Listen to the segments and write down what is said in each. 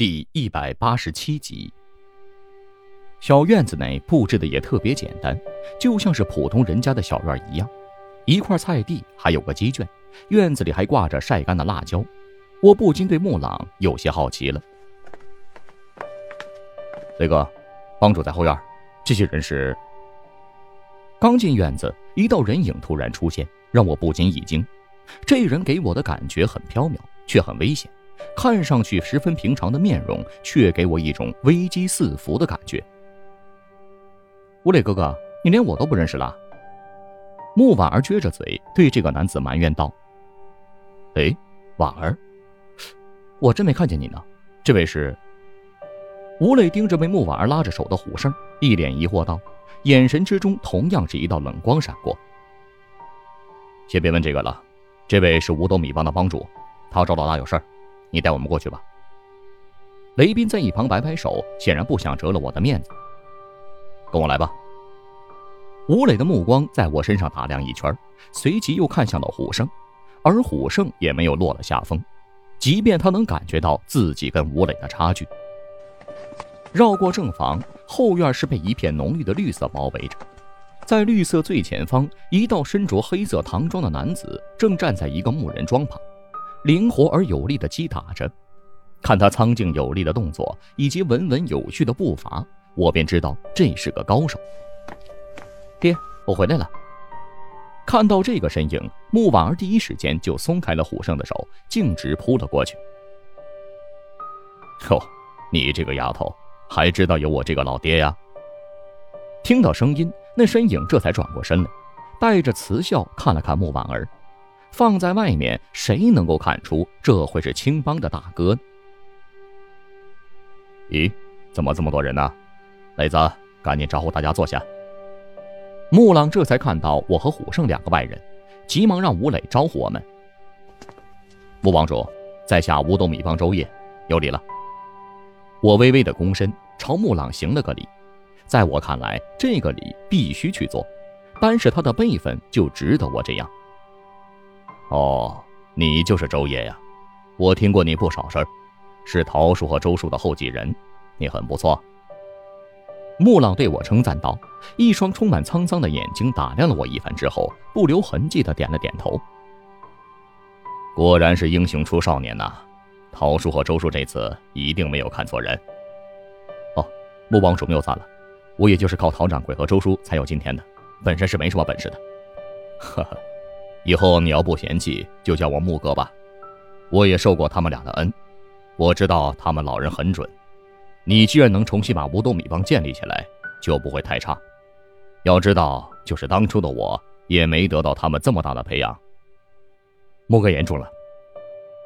第一百八十七集。小院子内布置的也特别简单，就像是普通人家的小院一样。一块菜地，还有个鸡圈，院子里还挂着晒干的辣椒。我不禁对木朗有些好奇了。雷哥，帮主在后院，这些人是？刚进院子，一道人影突然出现，让我不禁一惊。这人给我的感觉很飘渺，却很危险。看上去十分平常的面容，却给我一种危机四伏的感觉。吴磊哥哥，你连我都不认识了？穆婉儿撅着嘴对这个男子埋怨道：“哎，婉儿，我真没看见你呢。这位是？”吴磊盯着被穆婉儿拉着手的虎胜，一脸疑惑道，眼神之中同样是一道冷光闪过。先别问这个了，这位是五斗米帮的帮主，他找老大有事儿。你带我们过去吧。雷斌在一旁摆摆手，显然不想折了我的面子。跟我来吧。吴磊的目光在我身上打量一圈，随即又看向了虎胜，而虎胜也没有落了下风，即便他能感觉到自己跟吴磊的差距。绕过正房，后院是被一片浓郁的绿色包围着，在绿色最前方，一道身着黑色唐装的男子正站在一个木人桩旁。灵活而有力的击打着，看他苍劲有力的动作以及稳稳有序的步伐，我便知道这是个高手。爹，我回来了。看到这个身影，穆婉儿第一时间就松开了虎胜的手，径直扑了过去。哟，你这个丫头还知道有我这个老爹呀？听到声音，那身影这才转过身来，带着慈笑看了看穆婉儿。放在外面，谁能够看出这会是青帮的大哥？咦，怎么这么多人呢？磊子，赶紧招呼大家坐下。木朗这才看到我和虎胜两个外人，急忙让吴磊招呼我们。穆帮主，在下五斗米帮周烨，有礼了。我微微的躬身，朝木朗行了个礼。在我看来，这个礼必须去做，单是他的辈分就值得我这样。哦，你就是周爷呀，我听过你不少事儿，是桃树和周树的后继人，你很不错。穆朗对我称赞道，一双充满沧桑的眼睛打量了我一番之后，不留痕迹的点了点头。果然是英雄出少年呐，桃树和周树这次一定没有看错人。哦，穆帮主谬赞了，我也就是靠陶掌柜和周叔才有今天的，本身是没什么本事的。呵呵。以后你要不嫌弃，就叫我木哥吧。我也受过他们俩的恩，我知道他们老人很准。你既然能重新把五斗米帮建立起来，就不会太差。要知道，就是当初的我，也没得到他们这么大的培养。木哥言重了。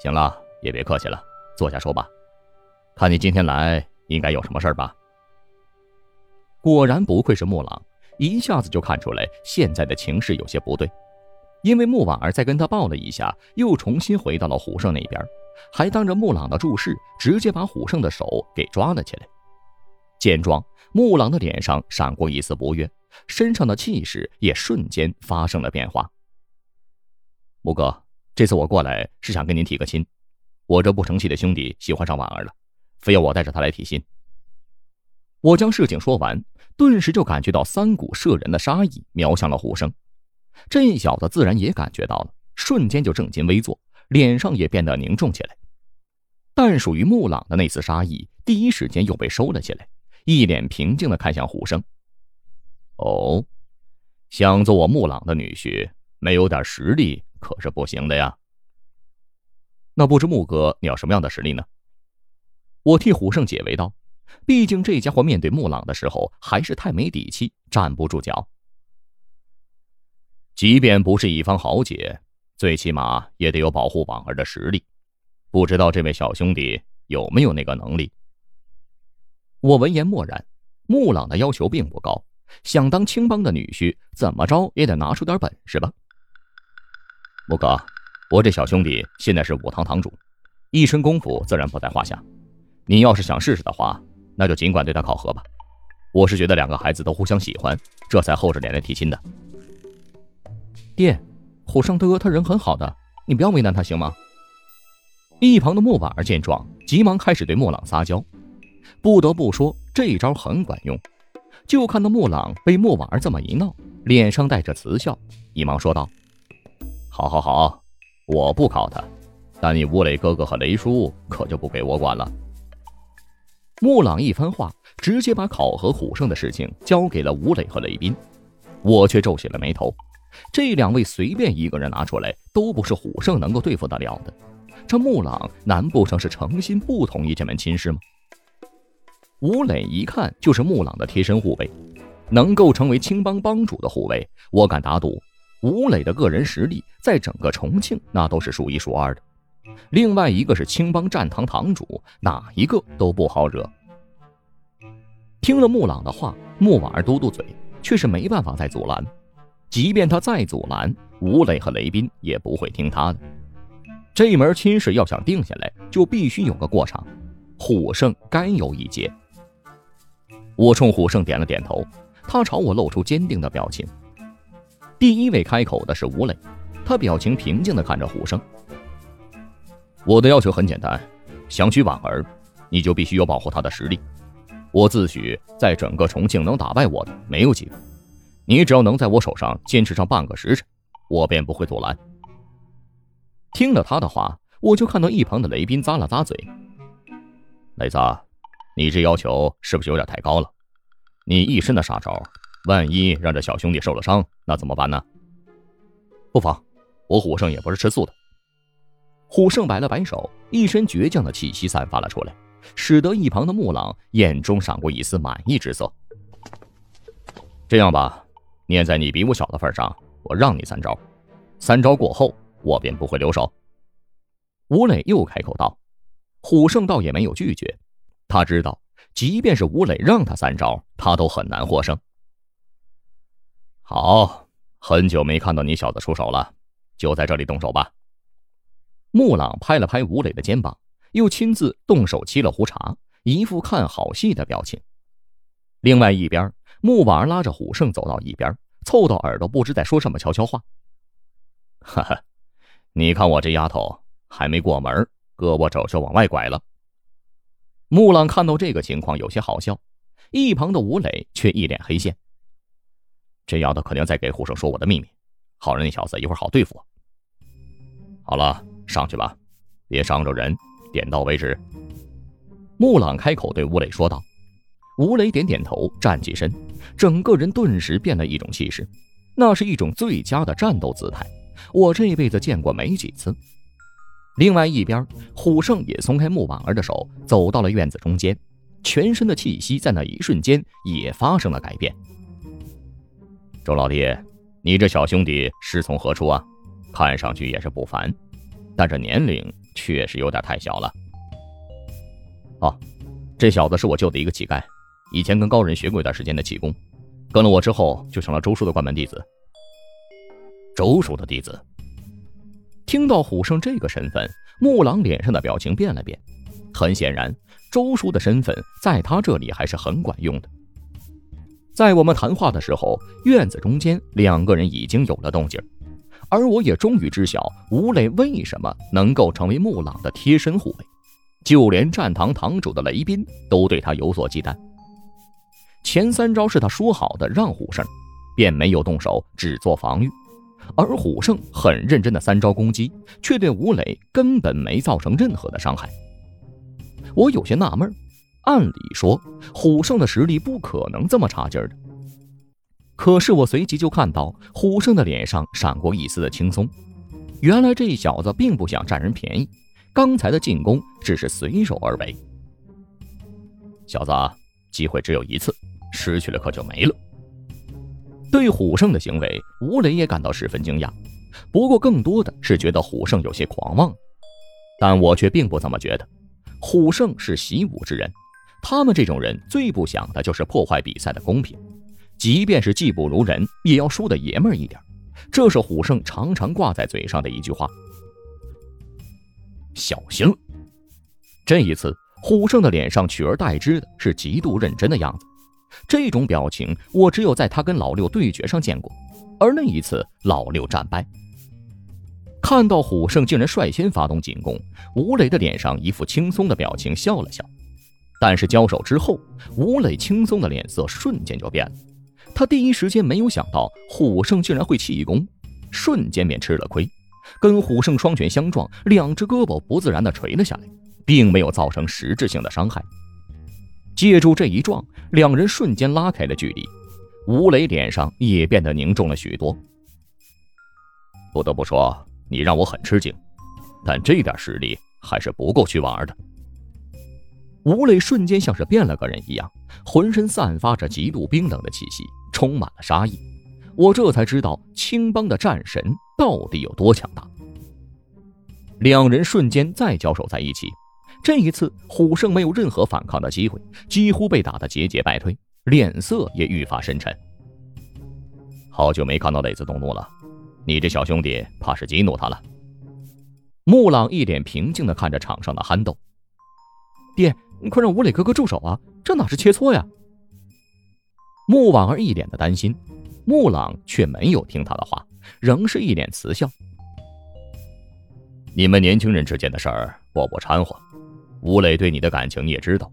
行了，也别客气了，坐下说吧。看你今天来，应该有什么事儿吧？果然不愧是木朗，一下子就看出来现在的情势有些不对。因为穆婉儿再跟他抱了一下，又重新回到了虎胜那边，还当着穆朗的注视，直接把虎胜的手给抓了起来。见状，穆朗的脸上闪过一丝不悦，身上的气势也瞬间发生了变化。穆哥，这次我过来是想跟您提个亲，我这不成器的兄弟喜欢上婉儿了，非要我带着他来提亲。我将事情说完，顿时就感觉到三股摄人的杀意瞄向了虎胜。这小子自然也感觉到了，瞬间就正襟危坐，脸上也变得凝重起来。但属于穆朗的那丝杀意，第一时间又被收了起来，一脸平静的看向虎生。哦，想做我穆朗的女婿，没有点实力可是不行的呀。那不知穆哥你要什么样的实力呢？我替虎胜解围道，毕竟这家伙面对穆朗的时候还是太没底气，站不住脚。即便不是一方豪杰，最起码也得有保护婉儿的实力。不知道这位小兄弟有没有那个能力？我闻言默然。穆朗的要求并不高，想当青帮的女婿，怎么着也得拿出点本事吧。穆哥，我这小兄弟现在是武堂堂主，一身功夫自然不在话下。你要是想试试的话，那就尽管对他考核吧。我是觉得两个孩子都互相喜欢，这才厚着脸来提亲的。爹，虎胜哥他人很好的，你不要为难他行吗？一旁的木婉儿见状，急忙开始对木朗撒娇。不得不说，这一招很管用。就看到木朗被木婉儿这么一闹，脸上带着慈笑，一忙说道：“好好好，我不考他，但你吴磊哥哥和雷叔可就不给我管了。”木朗一番话，直接把考核虎胜的事情交给了吴磊和雷斌，我却皱起了眉头。这两位随便一个人拿出来，都不是虎胜能够对付得了的。这木朗难不成是诚心不同意这门亲事吗？吴磊一看就是木朗的贴身护卫，能够成为青帮帮主的护卫，我敢打赌，吴磊的个人实力在整个重庆那都是数一数二的。另外一个是青帮战堂堂主，哪一个都不好惹。听了木朗的话，木婉儿嘟嘟嘴，却是没办法再阻拦。即便他再阻拦，吴磊和雷斌也不会听他的。这门亲事要想定下来，就必须有个过场，虎胜该有一劫。我冲虎胜点了点头，他朝我露出坚定的表情。第一位开口的是吴磊，他表情平静地看着虎胜。我的要求很简单，想娶婉儿，你就必须有保护她的实力。我自诩在整个重庆能打败我的没有几个，你只要能在我手上坚持上半个时辰，我便不会阻拦。听了他的话，我就看到一旁的雷斌咂了咂嘴。雷子。你这要求是不是有点太高了？你一身的杀招，万一让这小兄弟受了伤，那怎么办呢？不妨，我虎胜也不是吃素的。虎胜摆了摆手，一身倔强的气息散发了出来，使得一旁的木朗眼中闪过一丝满意之色。这样吧，念在你比我小的份上，我让你三招，三招过后，我便不会留手。吴磊又开口道，虎胜倒也没有拒绝。他知道，即便是吴磊让他三招，他都很难获胜。好，很久没看到你小子出手了，就在这里动手吧。木朗拍了拍吴磊的肩膀，又亲自动手沏了壶茶，一副看好戏的表情。另外一边，木婉拉着虎胜走到一边，凑到耳朵，不知在说什么悄悄话。哈哈，你看我这丫头还没过门，胳膊肘就往外拐了。木朗看到这个情况有些好笑，一旁的吴磊却一脸黑线。这丫头肯定在给虎胜说我的秘密，好让那小子一会儿好对付。好了，上去吧，别伤着人，点到为止。木朗开口对吴磊说道。吴磊点点头，站起身，整个人顿时变了一种气势，那是一种最佳的战斗姿态，我这辈子见过没几次。另外一边，虎胜也松开木婉儿的手，走到了院子中间，全身的气息在那一瞬间也发生了改变。周老弟，你这小兄弟师从何处啊？看上去也是不凡，但这年龄确实有点太小了。哦，这小子是我救的一个乞丐，以前跟高人学过一段时间的气功，跟了我之后就成了周叔的关门弟子。周叔的弟子。听到虎胜这个身份，木狼脸上的表情变了变。很显然，周叔的身份在他这里还是很管用的。在我们谈话的时候，院子中间两个人已经有了动静，而我也终于知晓吴磊为什么能够成为木朗的贴身护卫，就连战堂堂主的雷斌都对他有所忌惮。前三招是他说好的让虎胜，便没有动手，只做防御。而虎胜很认真的三招攻击，却对吴磊根本没造成任何的伤害。我有些纳闷按理说虎胜的实力不可能这么差劲儿的。可是我随即就看到虎胜的脸上闪过一丝的轻松，原来这小子并不想占人便宜，刚才的进攻只是随手而为。小子，机会只有一次，失去了可就没了。对虎胜的行为，吴磊也感到十分惊讶，不过更多的是觉得虎胜有些狂妄。但我却并不这么觉得。虎胜是习武之人，他们这种人最不想的就是破坏比赛的公平，即便是技不如人，也要输得爷们儿一点。这是虎胜常常挂在嘴上的一句话。小心了！这一次，虎胜的脸上取而代之的是极度认真的样子。这种表情，我只有在他跟老六对决上见过，而那一次老六战败。看到虎胜竟然率先发动进攻，吴磊的脸上一副轻松的表情，笑了笑。但是交手之后，吴磊轻松的脸色瞬间就变了。他第一时间没有想到虎胜竟然会气功，瞬间便吃了亏，跟虎胜双拳相撞，两只胳膊不自然的垂了下来，并没有造成实质性的伤害。借助这一撞，两人瞬间拉开了距离，吴磊脸上也变得凝重了许多。不得不说，你让我很吃惊，但这点实力还是不够去玩的。吴磊瞬间像是变了个人一样，浑身散发着极度冰冷的气息，充满了杀意。我这才知道青帮的战神到底有多强大。两人瞬间再交手在一起，这一次虎胜没有任何反抗的机会，几乎被打得节节败退，脸色也愈发深沉。好久没看到磊子动怒了。你这小兄弟怕是激怒他了。穆朗一脸平静地看着场上的憨豆。爹，你快让吴磊哥哥住手啊！这哪是切磋呀？穆婉儿一脸的担心，穆朗却没有听他的话，仍是一脸慈笑。你们年轻人之间的事儿，我不掺和。吴磊对你的感情你也知道，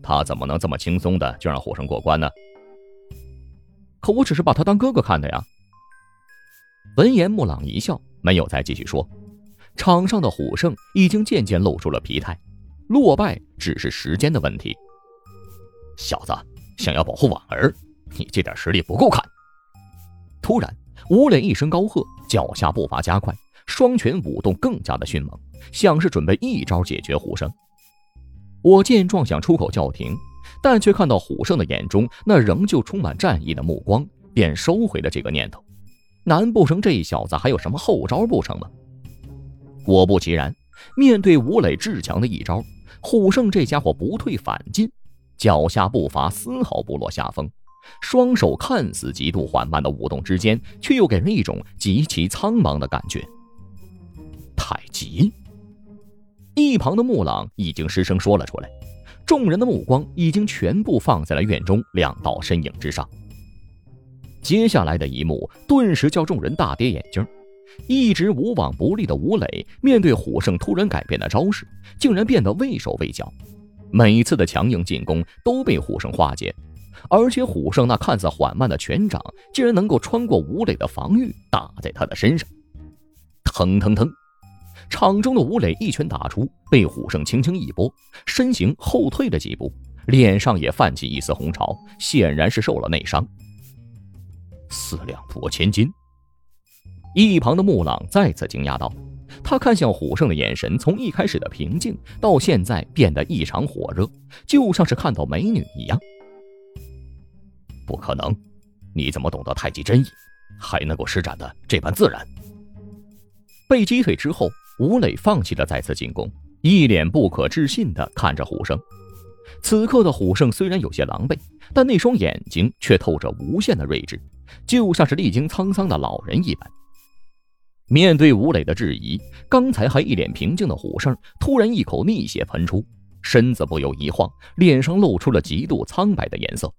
他怎么能这么轻松的就让虎生过关呢？可我只是把他当哥哥看的呀。闻言，木朗一笑，没有再继续说。场上的虎胜已经渐渐露出了疲态，落败只是时间的问题。小子，想要保护婉儿，你这点实力不够看。突然，吴磊一声高喝，脚下步伐加快，双拳舞动更加的迅猛，像是准备一招解决虎胜。我见状想出口叫停，但却看到虎胜的眼中那仍旧充满战意的目光，便收回了这个念头。难不成这小子还有什么后招不成吗？果不其然，面对吴磊至强的一招，虎胜这家伙不退反进，脚下步伐丝毫不落下风，双手看似极度缓慢的舞动之间，却又给人一种极其苍茫的感觉。太极。一旁的木朗已经失声说了出来，众人的目光已经全部放在了院中两道身影之上。接下来的一幕顿时叫众人大跌眼镜，一直无往不利的吴磊面对虎胜突然改变的招式，竟然变得畏手畏脚。每次的强硬进攻都被虎胜化解，而且虎胜那看似缓慢的拳掌竟然能够穿过吴磊的防御，打在他的身上。腾腾腾，场中的吴磊一拳打出，被虎胜轻轻一拨，身形后退了几步，脸上也泛起一丝红潮，显然是受了内伤。四两拨千斤。一旁的木朗再次惊讶道：“他看向虎胜的眼神，从一开始的平静，到现在变得异常火热，就像是看到美女一样。”不可能！你怎么懂得太极真意，还能够施展的这般自然？被击退之后，吴磊放弃了再次进攻，一脸不可置信的看着虎胜。此刻的虎胜虽然有些狼狈，但那双眼睛却透着无限的睿智。就像是历经沧桑的老人一般。面对吴磊的质疑，刚才还一脸平静的虎胜突然一口逆血喷出，身子不由一晃，脸上露出了极度苍白的颜色。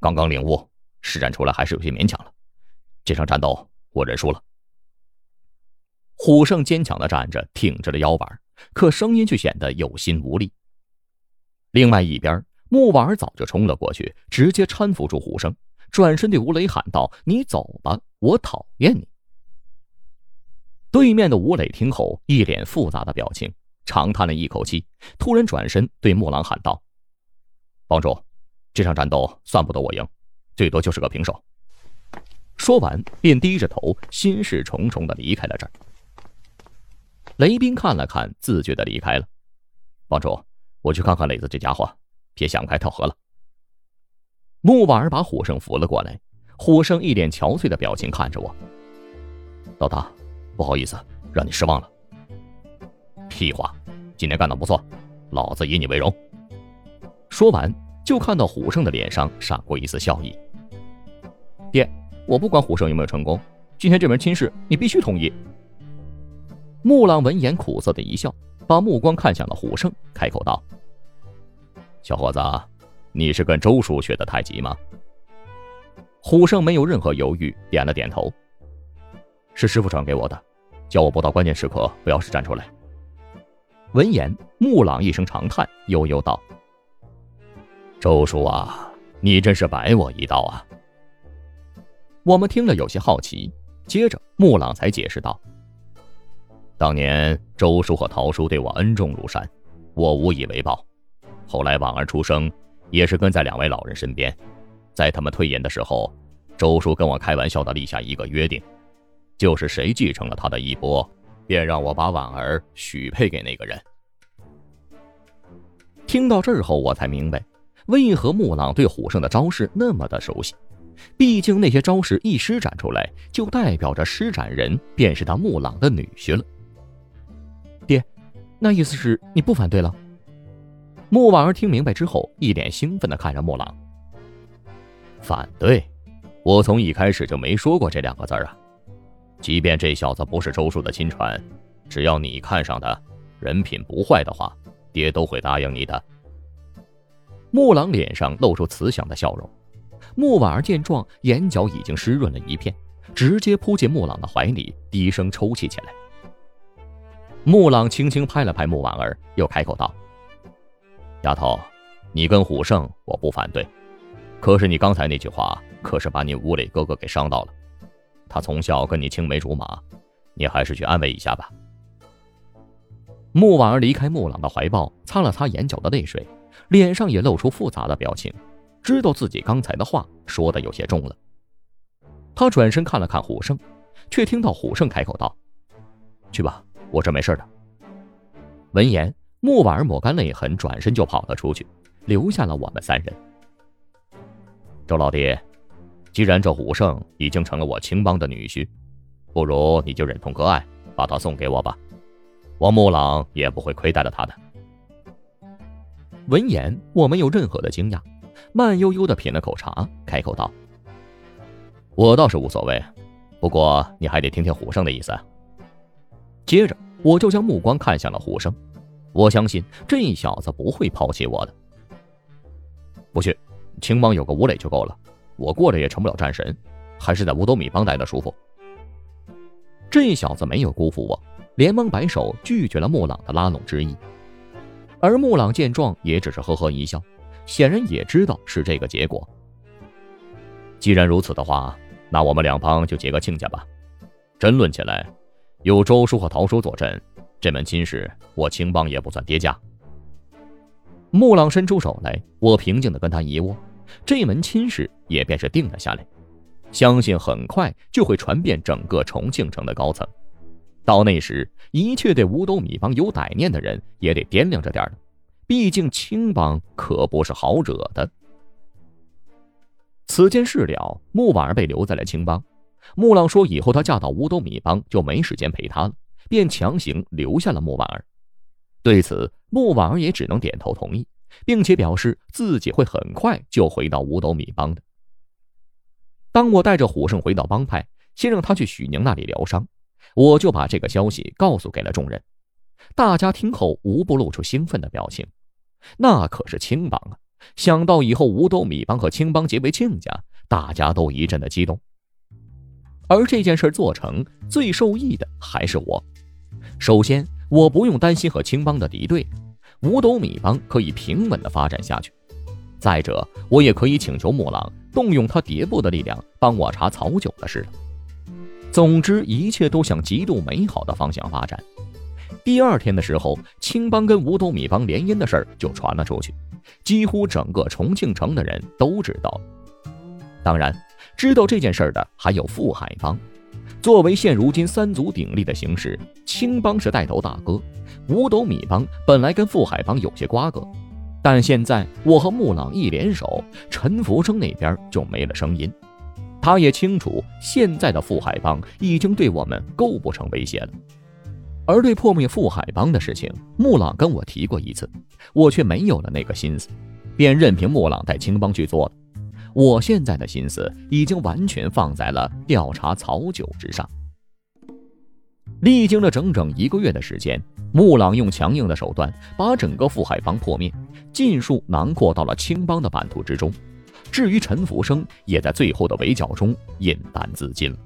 刚刚领悟，施展出来还是有些勉强了。这场战斗我认输了。虎胜坚强的站着，挺直了腰板，可声音却显得有心无力。另外一边，木婉儿早就冲了过去，直接搀扶住虎胜。转身对吴磊喊道：“你走吧，我讨厌你。”对面的吴磊听后，一脸复杂的表情，长叹了一口气，突然转身对木狼喊道：“帮主，这场战斗算不得我赢，最多就是个平手。”说完，便低着头，心事重重的离开了这儿。雷斌看了看，自觉的离开了。帮主，我去看看磊子这家伙，别想开跳河了。木婉儿把虎生扶了过来，虎生一脸憔悴的表情看着我。老大，不好意思，让你失望了。屁话，今天干得不错，老子以你为荣。说完，就看到虎生的脸上闪过一丝笑意。爹，我不管虎生有没有成功，今天这门亲事你必须同意。木朗闻言苦涩的一笑，把目光看向了虎胜，开口道：“小伙子。”你是跟周叔学的太极吗？虎胜没有任何犹豫，点了点头。是师傅传给我的，叫我不到关键时刻不要是站出来。闻言，木朗一声长叹，悠悠道：“周叔啊，你真是白我一道啊！”我们听了有些好奇，接着木朗才解释道：“当年周叔和陶叔对我恩重如山，我无以为报。后来婉儿出生，也是跟在两位老人身边。在他们退隐的时候，周叔跟我开玩笑的立下一个约定，就是谁继承了他的衣钵。”便让我把婉儿许配给那个人。听到这儿后，我才明白，为何木朗对虎胜的招式那么的熟悉。毕竟那些招式一施展出来，就代表着施展人便是他木朗的女婿了。那意思是你不反对了？穆婉儿听明白之后，一脸兴奋的看着木朗。反对？我从一开始就没说过这两个字啊。即便这小子不是周叔的亲传，只要你看上的，人品不坏的话，爹都会答应你的。木朗脸上露出慈祥的笑容，穆婉儿见状，眼角已经湿润了一片，直接扑进木朗的怀里，低声抽泣起来。穆朗轻轻拍了拍穆婉儿，又开口道：“丫头，你跟虎胜，我不反对，可是你刚才那句话，可是把你吴磊哥哥给伤到了。”他从小跟你青梅竹马，你还是去安慰一下吧。穆婉儿离开穆朗的怀抱，擦了擦眼角的泪水，脸上也露出复杂的表情，知道自己刚才的话说的有些重了。他转身看了看虎胜，却听到虎胜开口道：“去吧，我这没事的。”闻言，木婉儿抹干泪痕，转身就跑了出去，留下了我们三人。周老弟。既然这虎胜已经成了我青帮的女婿，不如你就忍痛割爱，把他送给我吧。我木朗也不会亏待了他的。闻言，我没有任何的惊讶，慢悠悠的品了口茶，开口道：“我倒是无所谓，不过你还得听听虎胜的意思。”接着，我就将目光看向了虎生，我相信这小子不会抛弃我的。不去，青帮有个吴磊就够了。我过着也成不了战神，还是在五斗米帮待的舒服。这小子没有辜负我，连忙摆手拒绝了木朗的拉拢之意。而木朗见状，也只是呵呵一笑，显然也知道是这个结果。既然如此的话，那我们两帮就结个亲家吧。真论起来，有周叔和陶叔坐镇，这门亲事我青帮也不算跌价。木朗伸出手来，我平静的跟他一握。这门亲事也便是定了下来，相信很快就会传遍整个重庆城的高层。到那时，一切对五斗米帮有歹念的人也得掂量着点了。毕竟青帮可不是好惹的。此件事了，穆婉儿被留在了青帮。穆朗说以后她嫁到五斗米帮就没时间陪她了，便强行留下了穆婉儿。对此，穆婉儿也只能点头同意。并且表示自己会很快就回到五斗米帮的。当我带着虎胜回到帮派，先让他去许宁那里疗伤，我就把这个消息告诉给了众人。大家听后无不露出兴奋的表情。那可是青帮啊！想到以后五斗米帮和青帮结为亲家，大家都一阵的激动。而这件事做成，最受益的还是我。首先，我不用担心和青帮的敌对。五斗米帮可以平稳的发展下去。再者，我也可以请求木朗动用他蝶部的力量帮我查曹九的事了。总之，一切都向极度美好的方向发展。第二天的时候，青帮跟五斗米帮联姻的事儿就传了出去，几乎整个重庆城的人都知道。当然，知道这件事的还有富海帮。作为现如今三足鼎立的形势，青帮是带头大哥。五斗米帮本来跟富海帮有些瓜葛，但现在我和木朗一联手，陈福生那边就没了声音。他也清楚，现在的富海帮已经对我们构不成威胁了。而对破灭富海帮的事情，木朗跟我提过一次，我却没有了那个心思，便任凭木朗带青帮去做了。我现在的心思已经完全放在了调查曹九之上。历经了整整一个月的时间，穆朗用强硬的手段把整个富海帮破灭，尽数囊括到了青帮的版图之中。至于陈福生，也在最后的围剿中饮弹自尽了。